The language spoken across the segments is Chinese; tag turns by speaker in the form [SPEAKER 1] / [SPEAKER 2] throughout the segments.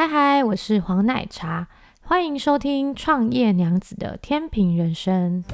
[SPEAKER 1] 嗨嗨，我是黄奶茶，欢迎收听创业娘子的天平人生。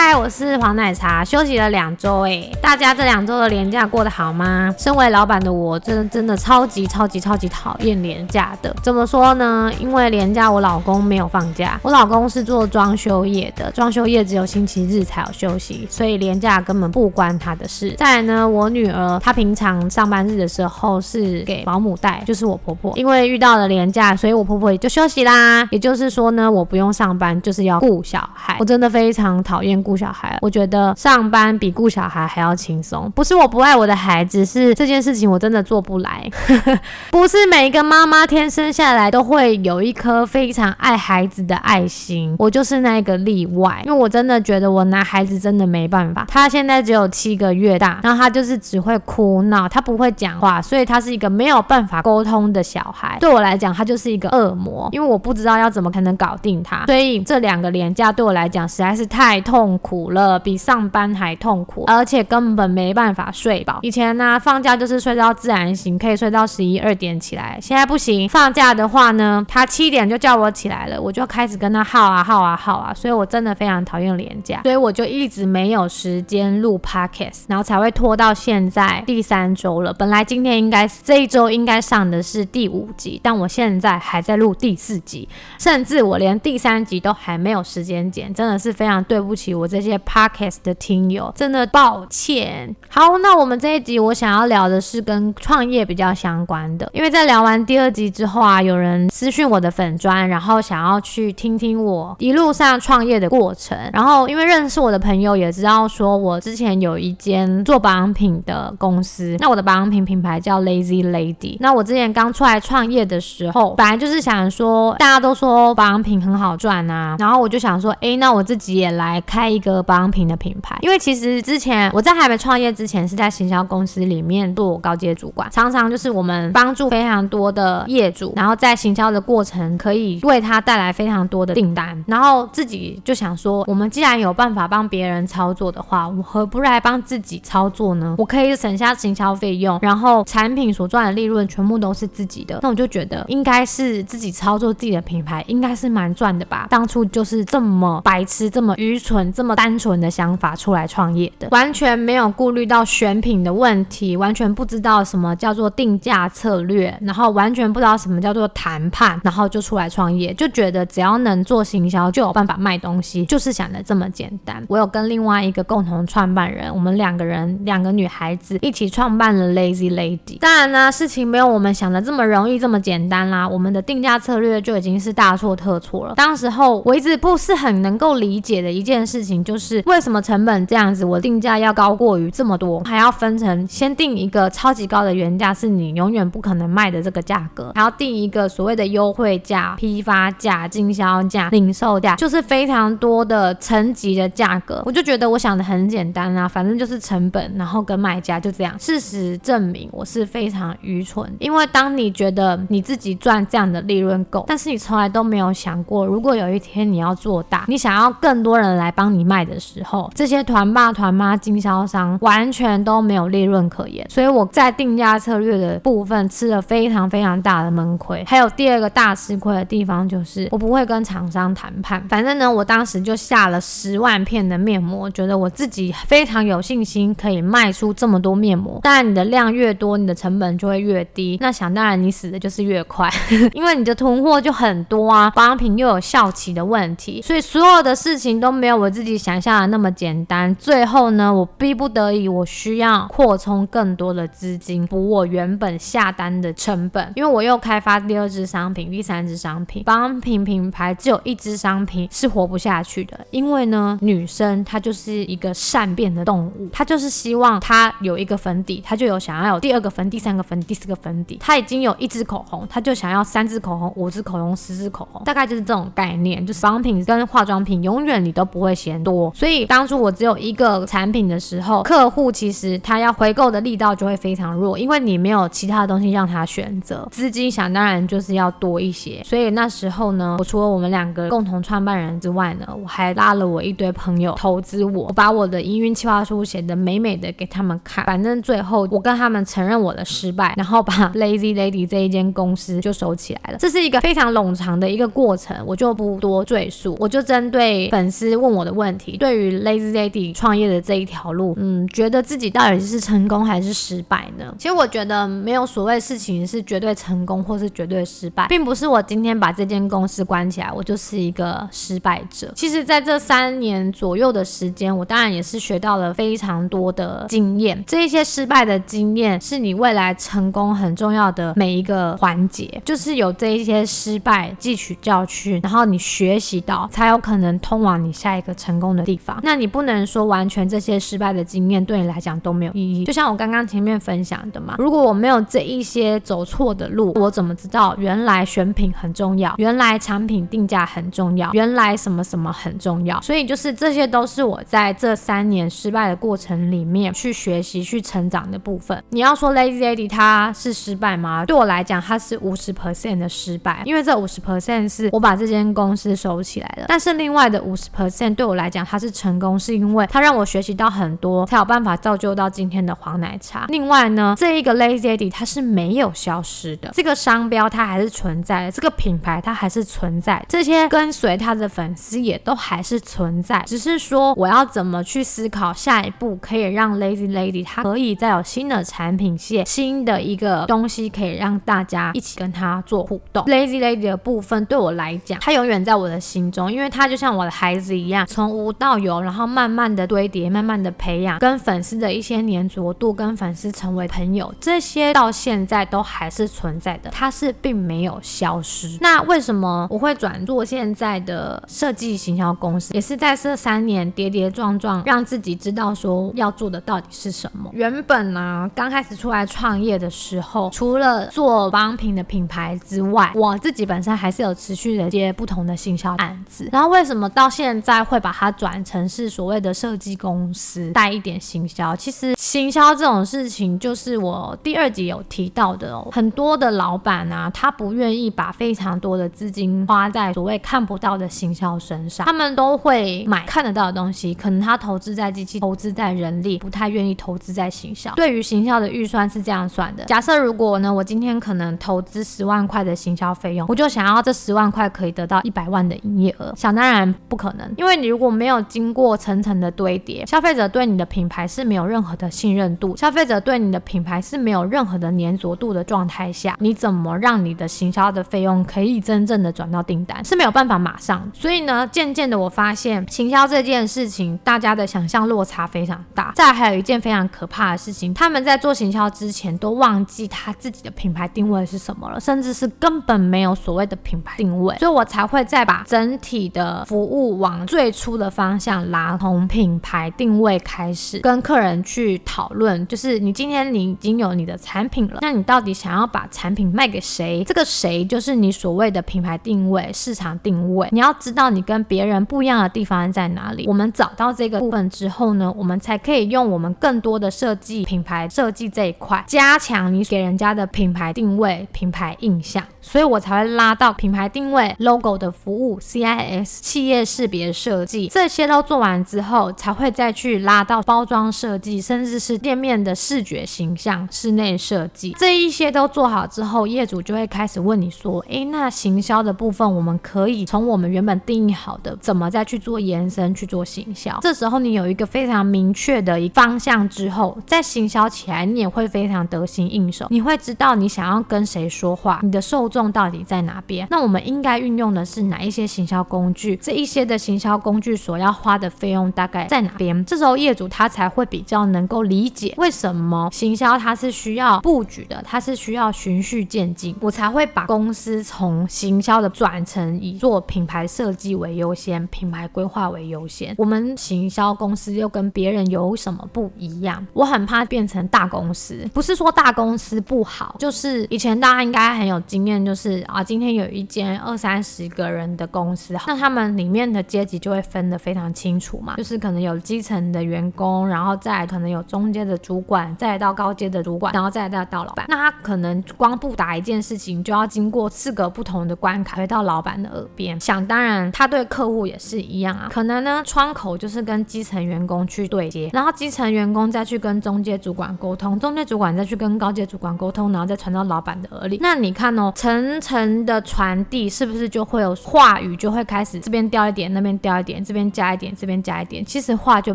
[SPEAKER 1] 嗨，我是黄奶茶，休息了两周诶，大家这两周的年假过得好吗？身为老板的我，真的真的超级超级超级讨厌年假的。怎么说呢？因为年假我老公没有放假，我老公是做装修业的，装修业只有星期日才有休息，所以年假根本不关他的事。再来呢，我女儿她平常上班日的时候是给保姆带，就是我婆婆。因为遇到了年假，所以我婆婆也就休息啦。也就是说呢，我不用上班，就是要顾小孩。我真的非常讨厌。顾小孩，我觉得上班比顾小孩还要轻松。不是我不爱我的孩子，是这件事情我真的做不来。不是每一个妈妈天生下来都会有一颗非常爱孩子的爱心，我就是那个例外。因为我真的觉得我拿孩子真的没办法。他现在只有七个月大，然后他就是只会哭闹，他不会讲话，所以他是一个没有办法沟通的小孩。对我来讲，他就是一个恶魔，因为我不知道要怎么才能搞定他。所以这两个连假对我来讲实在是太痛。苦了，比上班还痛苦，而且根本没办法睡饱。以前呢、放假就是睡到自然醒，可以睡到十一二点起来。现在不行，放假的话呢，他七点就叫我起来了，我就开始跟他耗啊耗啊耗啊。所以我真的非常讨厌连假，所以我就一直没有时间录 podcast，然后才会拖到现在第三周了。本来今天应该这一周应该上的是第五集，但我现在还在录第四集，甚至我连第三集都还没有时间剪，真的是非常对不起。我这些 podcast 的听友，真的抱歉。好，那我们这一集我想要聊的是跟创业比较相关的，因为在聊完第二集之后啊，有人私讯我的粉专，然后想要去听听我一路上创业的过程。然后因为认识我的朋友也知道说我之前有一间做保养品的公司，那我的保养品品牌叫 Lazy Lady。那我之前刚出来创业的时候，本来就是想说大家都说保养品很好赚啊，然后我就想说，哎，那我自己也来开。一个保养品的品牌，因为其实之前我在还没创业之前是在行销公司里面做高阶主管，常常就是我们帮助非常多的业主，然后在行销的过程可以为他带来非常多的订单，然后自己就想说，我们既然有办法帮别人操作的话，我何不来帮自己操作呢？我可以省下行销费用，然后产品所赚的利润全部都是自己的，那我就觉得应该是自己操作自己的品牌，应该是蛮赚的吧。当初就是这么白痴，这么愚蠢。这么单纯的想法出来创业的，完全没有顾虑到选品的问题，完全不知道什么叫做定价策略，然后完全不知道什么叫做谈判，然后就出来创业，就觉得只要能做行销就有办法卖东西，就是想的这么简单。我有跟另外一个共同创办人，我们两个人两个女孩子一起创办了 Lazy Lady。当然呢，事情没有我们想的这么容易这么简单啦。我们的定价策略就已经是大错特错了。当时候我一直不是很能够理解的一件事。事情就是为什么成本这样子，我定价要高过于这么多，还要分成先定一个超级高的原价，是你永远不可能卖的这个价格，还要定一个所谓的优惠价、批发价、经销价、零售价，就是非常多的层级的价格。我就觉得我想的很简单啊，反正就是成本，然后跟卖家就这样。事实证明我是非常愚蠢，因为当你觉得你自己赚这样的利润够，但是你从来都没有想过，如果有一天你要做大，你想要更多人来帮。你你卖的时候，这些团爸团妈经销商完全都没有利润可言，所以我在定价策略的部分吃了非常非常大的闷亏。还有第二个大吃亏的地方就是我不会跟厂商谈判。反正呢，我当时就下了十万片的面膜，觉得我自己非常有信心可以卖出这么多面膜。当然，你的量越多，你的成本就会越低。那想当然，你死的就是越快，因为你的囤货就很多啊，保养品又有效期的问题，所以所有的事情都没有我。自己己想象的那么简单，最后呢，我逼不得已，我需要扩充更多的资金补我原本下单的成本，因为我又开发第二支商品、第三支商品，保养品品牌只有一支商品是活不下去的，因为呢，女生她就是一个善变的动物，她就是希望她有一个粉底，她就有想要有第二个粉、第三个粉、第四个粉底，她已经有一支口红，她就想要三支口红、五支口红、十支口红，大概就是这种概念，就是保养品跟化妆品永远你都不会嫌。多。所以当初我只有一个产品的时候，客户其实他要回购的力道就会非常弱，因为你没有其他的东西让他选择，资金想当然就是要多一些。所以那时候呢，我除了我们两个共同创办人之外呢，我还拉了我一堆朋友投资我，我把我的营运计划书写得美美的给他们看。反正最后我跟他们承认我的失败，然后把 Lazy Lady 这一间公司就收起来了。这是一个非常冗长的一个过程，我就不多赘述。我就针对粉丝问我的问题，对于 Lazy Lady 创业的这一条路，嗯，觉得自己到底是成功还是失败呢？其实我觉得没有所谓事情是绝对成功或是绝对失败，并不是我今天把这间公司关起来，我就是一个失败者。其实，在这三年左右的时间，我当然也是学到了非常多的经验。这一些失败的经验，是你未来成功很重要的每一个环节，就是有这一些失败汲取教训，然后你学习到，才有可能通往你下一个成成功的地方。那你不能说完全这些失败的经验对你来讲都没有意义。就像我刚刚前面分享的嘛，如果我没有这一些走错的路，我怎么知道原来选品很重要，原来产品定价很重要，原来什么什么很重要？所以就是这些都是我在这三年失败的过程里面去学习、去成长的部分。你要说 Lazy Lady 它是失败吗？对我来讲，它是五十 percent 的失败，因为这五十 percent 是我把这间公司收起来了。但是另外的五十 percent 对我来讲，它是成功，是因为它让我学习到很多，才有办法造就到今天的黄奶茶。另外呢，这一个 Lazy Lady 它是没有消失的，这个商标它还是存在，这个品牌它还是存在，这些跟随它的粉丝也都还是存在，只是说我要怎么去思考下一步，可以让 Lazy Lady 它可以再有新的产品线，新的一个东西可以让大家一起跟它做互动。Lazy Lady 的部分对我来讲，它永远在我的心中，因为它就像我的孩子一样，从无到有，然后慢慢的堆叠，慢慢的培养，跟粉丝的一些黏着度，跟粉丝成为朋友，这些到现在都还是存在的，它是并没有消失。那为什么我会转做现在的设计行销公司？也是在这三年跌跌撞撞，让自己知道说要做的到底是什么。原本呢、刚开始出来创业的时候，除了做保养品的品牌之外，我自己本身还是有持续的接不同的行销案子。然后为什么到现在会把它转成是所谓的设计公司，带一点行销？其实行销这种事情，就是我第二集有提到的哦，很多的老板啊，他不愿意把非常多的资金花在所谓看不到的行销身上，他们都会买看得到的东西，可能他投资在机器，投资在人力，不太愿意投资在行销。对于行销的预算是这样算的：假设如果呢，我今天可能投资十万块的行销费用，我就想要这十万块可以得到一百万的营业额，想当然不可能，因为你如果没有经过层层的堆叠，消费者对你的品牌是没有任何的信任度，消费者对你的品牌是没有任何的粘着度的状态下，你怎么让你的行销的费用可以真正的转到订单？是没有办法马上。所以呢，渐渐的我发现行销这件事情，大家的想象落差非常大。再还有一件非常可怕的事情，他们在做行销之前都忘记他自己的品牌定位是什么了，甚至是根本没有所谓的品牌定位。所以我才会再把整体的服务往最初的方向拉，从品牌定位开始，跟客人去讨论，就是你今天你已经有你的产品了，那你到底想要把产品卖给谁？这个谁就是你所谓的品牌定位、市场定位。你要知道你跟别人不一样的地方在哪里。我们找到这个部分之后呢，我们才可以用我们更多的设计、品牌设计这一块，加强你给人家的品牌定位、品牌印象。所以我才会拉到品牌定位、logo 的服务、CIS 企业识别设计，这些都做完之后，才会再去拉到包装设计，甚至是店面的视觉形象、室内设计。这一些都做好之后，业主就会开始问你说：“诶，那行销的部分，我们可以从我们原本定义好的，怎么再去做延伸去做行销？”这时候你有一个非常明确的一方向之后，在行销起来，你也会非常得心应手。你会知道你想要跟谁说话，你的受众到底在哪边？那我们应该运用的是哪一些行销工具？这一些的行销工具所要花的费用大概在哪边？这时候业主他才会比较能够理解为什么行销它是需要布局的，它是需要循序渐进。我才会把公司从行销的转成以做品牌设计为优先，品牌规划为优先。我们行销公司又跟别人有什么不一样？我很怕变成大公司，不是说大公司不好，就是以前大家应该很有经验。就是啊，今天有一间二三十个人的公司，那他们里面的阶级就会分得非常清楚嘛，就是可能有基层的员工，然后再可能有中阶的主管，再到高阶的主管，然后再到到老板。那他可能光不打一件事情，就要经过四个不同的关卡，回到老板的耳边。想当然，他对客户也是一样啊，可能呢，窗口就是跟基层员工去对接，然后基层员工再去跟中阶主管沟通，中阶主管再去跟高阶主管沟通，然后再传到老板的耳里。那你看哦，层层的传递，是不是就会有话语就会开始这边掉一点，那边掉一点，这边加一点，这边加一点，其实话就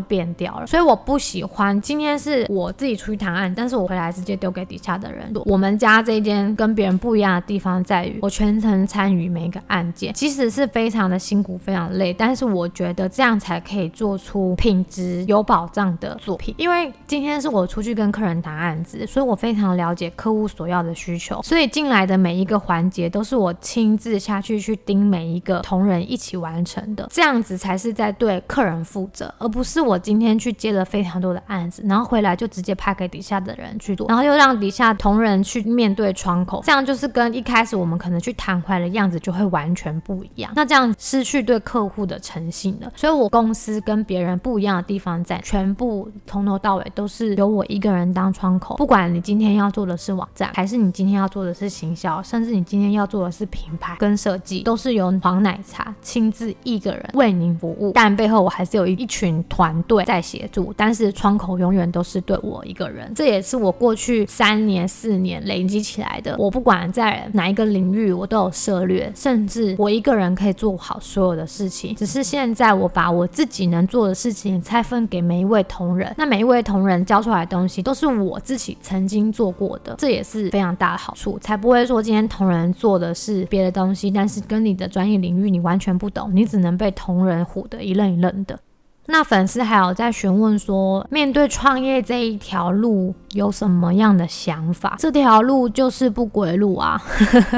[SPEAKER 1] 变掉了。所以我不喜欢今天是我自己出去谈案，但是我回来直接丢给底下的人。我们家这一间跟别人不一样的地方在于，我全程参与每一个案件，其实是非常的辛苦，非常累，但是我觉得这样才可以做出品质有保障的作品。因为今天是我出去跟客人谈案子，所以我非常了解客户所要的需求，所以进来的每一个环节都是我亲自下去去盯每一个同仁一起完成的，这样子才是在对客人负责，而不是我今天去接了非常多的案子，然后回来就直接派给底下的人去做，然后又让底下同仁去面对窗口，这样就是跟一开始我们可能去谈回来的样子就会完全不一样，那这样失去对客户的诚信了。所以我公司跟别人不一样的地方在，全部从头到尾都是由我一个人当窗口，不管你今天要做的是网站，还是你今天要做的是行销，甚至你今天要做的是品牌跟设计，都是由黄奶茶亲自一个人为您服务。但背后我还是有一一群团队在协助，但是窗口永远都是对我一个人。这也是我过去三年四年累积起来的。我不管在哪一个领域，我都有涉猎，甚至我一个人可以做好所有的事情。只是现在我把我自己能做的事情拆分给每一位同仁，那每一位同仁交出来的东西都是我自己曾经做过的，这也是非常大的好处，才不会说今天同人做的是别的东西，但是跟你的专业领域你完全不懂，你只能被同人唬得一愣一愣的。那粉丝还有在询问说，面对创业这一条路有什么样的想法？这条路就是不归路啊！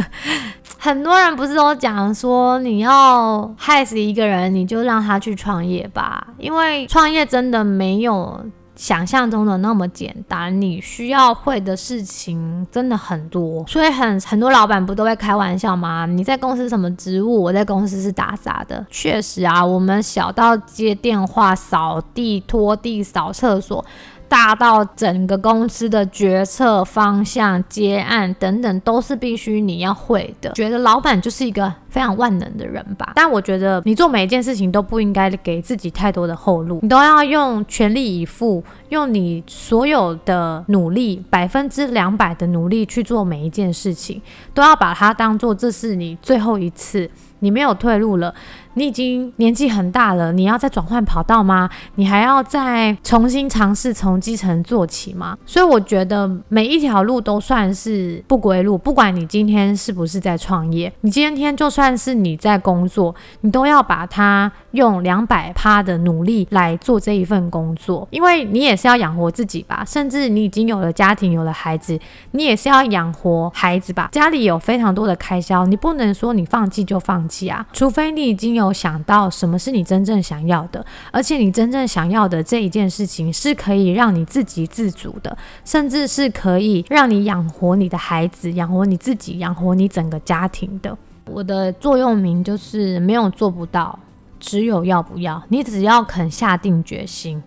[SPEAKER 1] 很多人不是都讲说，你要害死一个人，你就让他去创业吧，因为创业真的没有。想象中的那么简单，你需要会的事情真的很多，所以很很多老板不都会开玩笑吗？你在公司什么职务？我在公司是打杂的。确实啊，我们小到接电话、扫地、拖地、扫厕所。大到整个公司的决策方向、接案等等，都是必须你要会的。觉得老板就是一个非常万能的人吧？但我觉得你做每一件事情都不应该给自己太多的后路，你都要用全力以赴，用你所有的努力，百分之两百的努力去做每一件事情，都要把它当做这是你最后一次。你没有退路了，你已经年纪很大了，你要再转换跑道吗？你还要再重新尝试从基层做起吗？所以我觉得每一条路都算是不归路，不管你今天是不是在创业，你今天就算是你在工作，你都要把它用两百趴的努力来做这一份工作，因为你也是要养活自己吧，甚至你已经有了家庭，有了孩子，你也是要养活孩子吧，家里有非常多的开销，你不能说你放弃就放弃啊，除非你已经有想到什么是你真正想要的，而且你真正想要的这一件事情是可以让你自给自足的，甚至是可以让你养活你的孩子、养活你自己、养活你整个家庭的。我的座右铭就是没有做不到，只有要不要。你只要肯下定决心，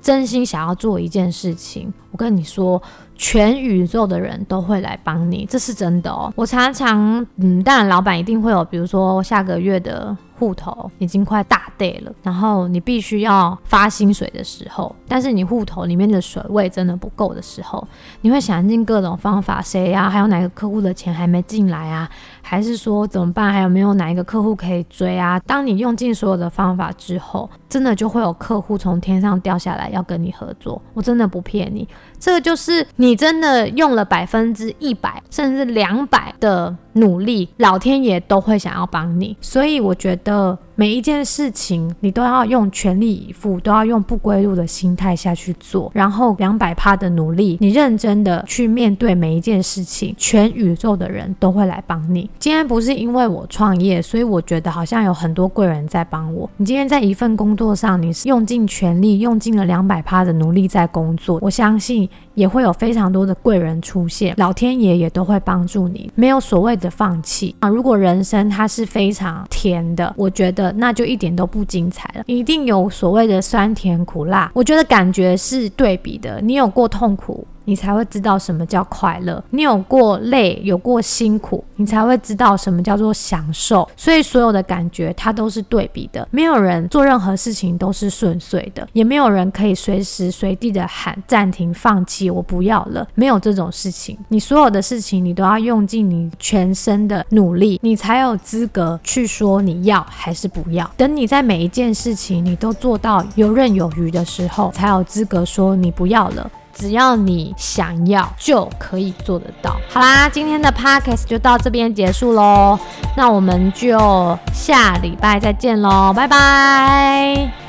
[SPEAKER 1] 真心想要做一件事情，我跟你说。全宇宙的人都会来帮你，这是真的哦。我常常，嗯，当然老板一定会有，比如说下个月的户头已经快大贷了，然后你必须要发薪水的时候，但是你户头里面的水位真的不够的时候，你会想尽各种方法，谁呀？还有哪个客户的钱还没进来啊？还是说怎么办？还有没有哪一个客户可以追啊？当你用尽所有的方法之后，真的就会有客户从天上掉下来要跟你合作。我真的不骗你，这就是你真的用了百分之一百甚至两百的努力，老天爷都会想要帮你。所以我觉得 있어 每一件事情你都要用全力以赴，都要用不归路的心态下去做，然后两百趴的努力，你认真的去面对每一件事情，全宇宙的人都会来帮你。今天不是因为我创业，所以我觉得好像有很多贵人在帮我。你今天在一份工作上，你是用尽全力，用尽了两百趴的努力在工作，我相信也会有非常多的贵人出现，老天爷也都会帮助你，没有所谓的放弃啊。如果人生它是非常甜的，我觉得。那就一点都不精彩了，一定有所谓的酸甜苦辣，我觉得感觉是对比的。你有过痛苦，你才会知道什么叫快乐。你有过累，有过辛苦，你才会知道什么叫做享受。所以所有的感觉它都是对比的。没有人做任何事情都是顺遂的，也没有人可以随时随地的喊暂停、放弃，我不要了。没有这种事情。你所有的事情，你都要用尽你全身的努力，你才有资格去说你要还是不要。等你在每一件事情你都做到游刃有余的时候，才有资格说你不要了。只要你想要，就可以做得到。好啦，今天的 podcast 就到这边结束喽，那我们就下礼拜再见喽，拜拜。